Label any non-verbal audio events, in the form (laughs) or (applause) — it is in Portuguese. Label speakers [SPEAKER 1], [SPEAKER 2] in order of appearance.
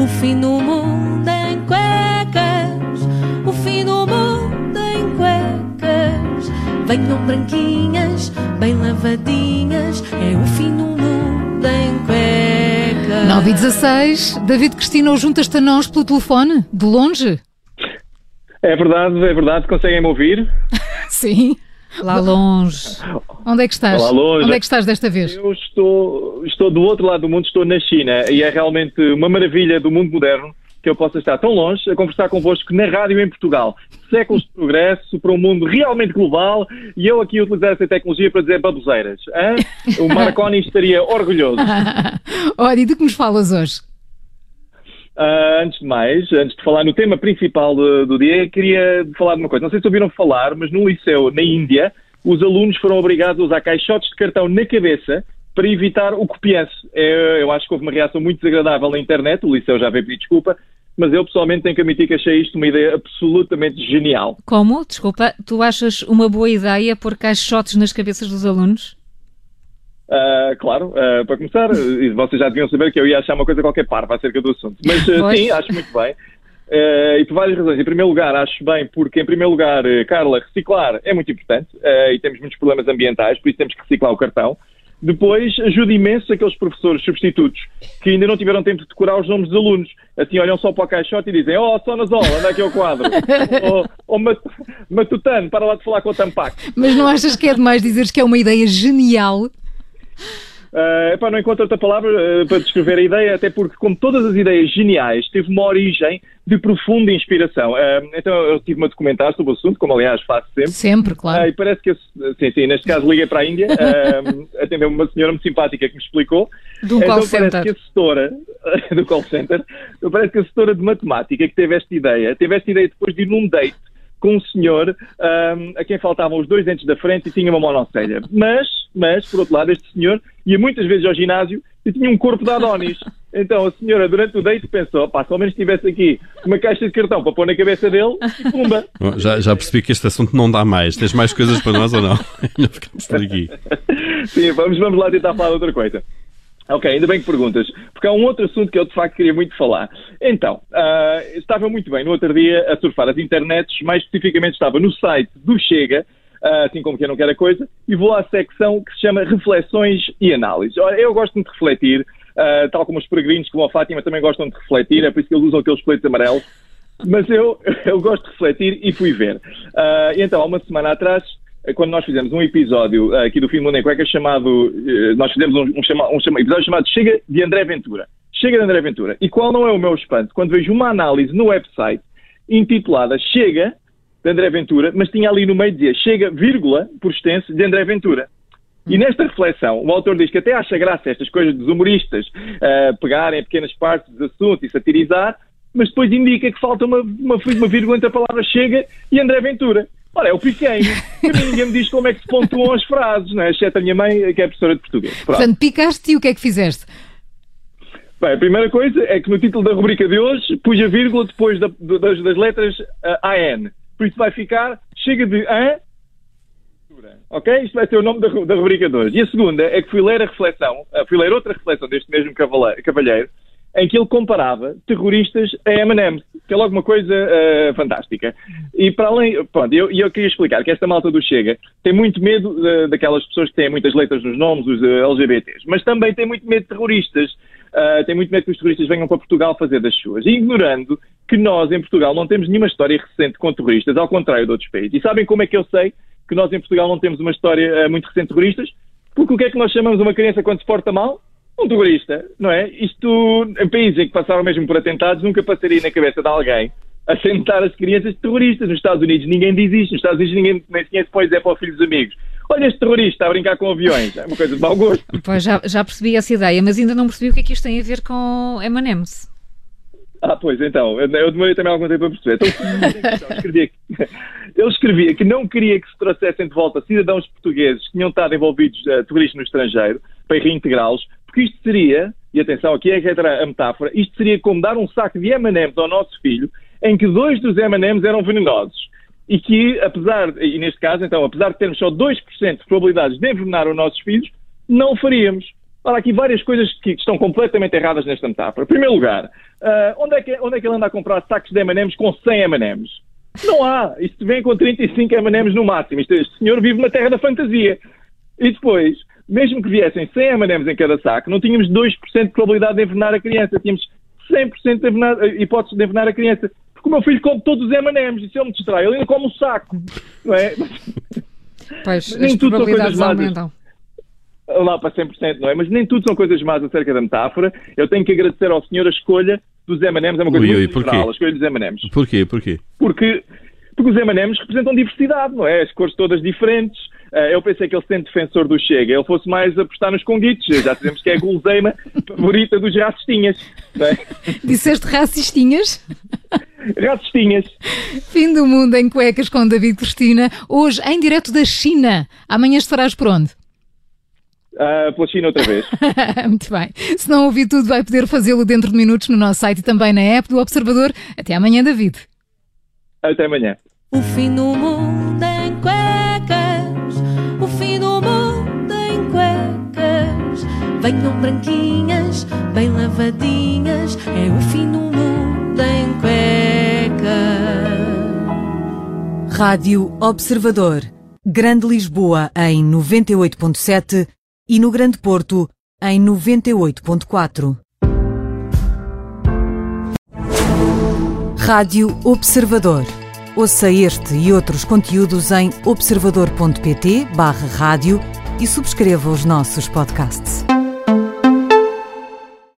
[SPEAKER 1] O fim do mundo em cuecas, o fim do mundo em cuecas. Venham branquinhas, bem lavadinhas, é o fim do mundo em cuecas.
[SPEAKER 2] 9 e 16, David Cristina, juntas-te a nós pelo telefone, de longe?
[SPEAKER 3] É verdade, é verdade. Conseguem-me ouvir? (laughs)
[SPEAKER 2] Sim. Lá longe. Onde é que estás?
[SPEAKER 3] Lá longe.
[SPEAKER 2] Onde é que estás desta vez?
[SPEAKER 3] Eu estou, estou do outro lado do mundo, estou na China e é realmente uma maravilha do mundo moderno que eu possa estar tão longe a conversar convosco na rádio em Portugal. Séculos de progresso para um mundo realmente global e eu aqui utilizar essa tecnologia para dizer baboseiras. hã? O (laughs) Marconi estaria orgulhoso. (laughs)
[SPEAKER 2] Olha, e de que nos falas hoje?
[SPEAKER 3] Ah, antes de mais, antes de falar no tema principal do, do dia, queria falar de uma coisa. Não sei se ouviram falar, mas no liceu, na Índia, os alunos foram obrigados a usar caixotes de cartão na cabeça para evitar o copianço. É, eu acho que houve uma reação muito desagradável na internet, o liceu já veio pedir desculpa, mas eu pessoalmente tenho que admitir que achei isto uma ideia absolutamente genial.
[SPEAKER 2] Como? Desculpa, tu achas uma boa ideia pôr caixotes nas cabeças dos alunos?
[SPEAKER 3] Ah, claro, ah, para começar, e vocês já deviam saber que eu ia achar uma coisa qualquer parva acerca do assunto. Mas
[SPEAKER 2] Pois.
[SPEAKER 3] sim, acho muito bem. E por várias razões. Em primeiro lugar, acho bem porque, em primeiro lugar, eh, Carla, reciclar é muito importante e temos muitos problemas ambientais, por isso temos que reciclar o cartão. Depois, ajuda imenso aqueles professores substitutos que ainda não tiveram tempo de decorar os nomes dos alunos. Assim, olham só para o caixote e dizem: Oh, Sonazol, anda aqui ao quadro. (laughs) oh, oh Mat- Matutano, para lá de falar com o Tampac.
[SPEAKER 2] Mas não achas que é demais dizeres que é uma ideia genial?
[SPEAKER 3] Uh, epá, não encontro outra palavra uh, para descrever a ideia, até porque, como todas as ideias geniais, teve uma origem de profunda inspiração. Uh, então, eu estive-me a documentar sobre o assunto, como aliás faço sempre.
[SPEAKER 2] Sempre, claro.
[SPEAKER 3] E parece que, eu- sim, sim, neste caso liguei para a Índia, (laughs) atendeu uma senhora muito simpática que me explicou.
[SPEAKER 2] Um
[SPEAKER 3] então,
[SPEAKER 2] call
[SPEAKER 3] parece
[SPEAKER 2] center.
[SPEAKER 3] que a setora (laughs) do call center, então, parece que a setora de matemática que teve esta ideia, teve esta ideia depois de ir num date com um senhor um, a quem faltavam os dois dentes da frente e tinha uma monocelha. Mas, mas, por outro lado, este senhor ia muitas vezes ao ginásio e tinha um corpo de Adonis. Então a senhora, durante o date, pensou, pá, se ao menos tivesse aqui uma caixa de cartão para pôr na cabeça dele, e pumba. (laughs)
[SPEAKER 4] Bom, Já, já percebi que este assunto não dá mais. Tens mais coisas para nós ou não? (laughs) Ainda ficamos por aqui.
[SPEAKER 3] Sim, vamos, vamos lá tentar falar de outra coisa. Ok, ainda bem que perguntas, porque há um outro assunto que eu de facto queria muito falar. Então, ah, estava muito bem no outro dia a surfar as internets, mais especificamente estava no site do Chega, ah, assim como que não quero a coisa, e vou à secção que se chama Reflexões e Análises. Ora, eu gosto muito de refletir, ah, tal como os peregrinos, como a Fátima, também gostam de refletir, é por isso que eles usam aqueles coletes amarelos. Mas eu, (laughs) eu gosto de refletir e fui ver. E então, há uma semana atrás, quando nós fizemos um episódio ah, aqui do Fim do Mundo em Cueca chamado, eh, nós fizemos um, um, um episódio chamado Chega de André Ventura. Chega de André Ventura. E qual não é o meu espanto quando vejo uma análise no website intitulada Chega de André Ventura, mas tinha ali no meio dizia Chega, vírgula, por extenso, de André Ventura. E nesta reflexão, o autor diz que até acha graça estas coisas dos humoristas ah, pegarem pequenas partes dos assuntos e satirizar, mas depois indica que falta uma, uma, uma vírgula entre a palavra chega e André Ventura. Ora, é o mim ninguém me diz como é que se pontuam as frases, não é? Exceto a minha mãe, que é professora de português. Pronto.
[SPEAKER 2] Portanto, picaste e o que é que fizeste?
[SPEAKER 3] Bem, a primeira coisa é que no título da rubrica de hoje pus a vírgula depois da- das, das letras ah, AN. Por isso vai ficar chega de an. Ok? Isto vai ser o nome da, da rubrica de hoje. E a segunda é que fui ler a reflexão, ah, fui ler outra reflexão deste mesmo cavalheiro, em que ele comparava terroristas a M&M's, que é logo uma coisa ah, fantástica. E para além, pronto, eu, eu queria explicar que esta malta do Chega tem muito medo ah, daquelas pessoas que têm muitas letras nos nomes, os ah, LGBTs, mas também tem muito medo de terroristas. Ah, tem muito medo que os terroristas venham para Portugal fazer das suas, ignorando que nós em Portugal não temos nenhuma história recente com terroristas, ao contrário de outros países. E sabem como é que eu sei que nós em Portugal não temos uma história muito recente de terroristas? Porque o que é que nós chamamos uma criança quando se porta mal? Um terrorista, não é? Isto, em países em que passaram mesmo por atentados, nunca passaria na cabeça de alguém assentar as crianças terroristas. Nos Estados Unidos ninguém diz isto. Nos Estados Unidos ninguém nem sequer se põe dizer para o filho dos amigos. Olha este terrorista a brincar com aviões. É uma coisa de mau gosto. (laughs)
[SPEAKER 2] Pois já, já percebi essa ideia, mas ainda não percebi o que é que isto tem a ver com M&M's.
[SPEAKER 3] Ah, pois, então, eu eu demorei também algum tempo a perceber. Então, ele, escrevia que, ele escrevia que não queria que se trouxessem de volta cidadãos portugueses que tinham estado envolvidos uh, terroristas no estrangeiro para reintegrá-los, porque isto seria, e atenção, aqui é que entra a metáfora, isto seria como dar um saco de M&M's ao nosso filho, em que dois dos M&M's eram venenosos. E que, apesar, e neste caso, então, apesar de termos só 2% de probabilidades de envenenar os nossos filhos, não o faríamos. Há aqui várias coisas que estão completamente erradas nesta metáfora. Em primeiro lugar, uh, onde, é que, onde é que ele anda a comprar sacos de M&M's com 100 M&M's? Não há. Isto vem com 35 M&M's no máximo. Este, este senhor vive na terra da fantasia. E depois, mesmo que viessem 100 M&M's em cada saco, não tínhamos 2% de probabilidade de envenenar a criança. Tínhamos 100% de envenenar, eh, hipótese de envenenar a criança. Porque o meu filho come todos os M&M's e se ele me distrai, ele ainda come um saco. Não é? (laughs)
[SPEAKER 2] Pois, as probabilidades aumentam
[SPEAKER 3] lá para 100%, não é? Mas nem tudo são coisas más acerca da metáfora. Eu tenho que agradecer ao senhor a escolha dos M&M's, é uma coisa ui, muito ui, a escolha dos M&M's.
[SPEAKER 4] Porquê? Porquê?
[SPEAKER 3] Porque, porque os M&M's representam diversidade, não é? As cores todas diferentes. Uh, eu pensei que ele sendo defensor do Chega, ele fosse mais apostar nos conguitos. Já sabemos que é a guloseima favorita dos racistinhas. É?
[SPEAKER 2] Disseste racistinhas?
[SPEAKER 3] Racistinhas.
[SPEAKER 2] Fim do mundo em cuecas com David Cristina. Hoje em direto da China. Amanhã estarás por onde?
[SPEAKER 3] Uh, pela China outra vez. (laughs)
[SPEAKER 2] Muito bem. Se não ouvir tudo, vai poder fazê-lo dentro de minutos no nosso site e também na app do Observador. Até amanhã, David.
[SPEAKER 3] Até amanhã.
[SPEAKER 1] O fim do mundo
[SPEAKER 5] Rádio Observador. Grande Lisboa em 98.7 e no Grande Porto em 98.4. Rádio Observador. Ouça este e outros conteúdos em observador.pt/rádio e subscreva os nossos podcasts.